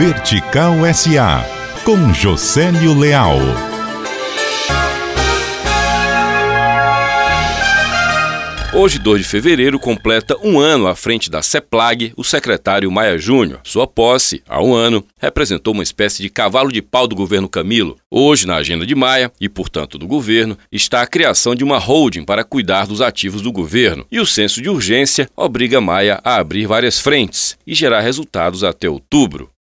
Vertical SA, com Josélio Leal. Hoje, 2 de fevereiro, completa um ano à frente da CEPLAG o secretário Maia Júnior. Sua posse, há um ano, representou uma espécie de cavalo de pau do governo Camilo. Hoje, na agenda de Maia, e portanto do governo, está a criação de uma holding para cuidar dos ativos do governo. E o senso de urgência obriga Maia a abrir várias frentes e gerar resultados até outubro.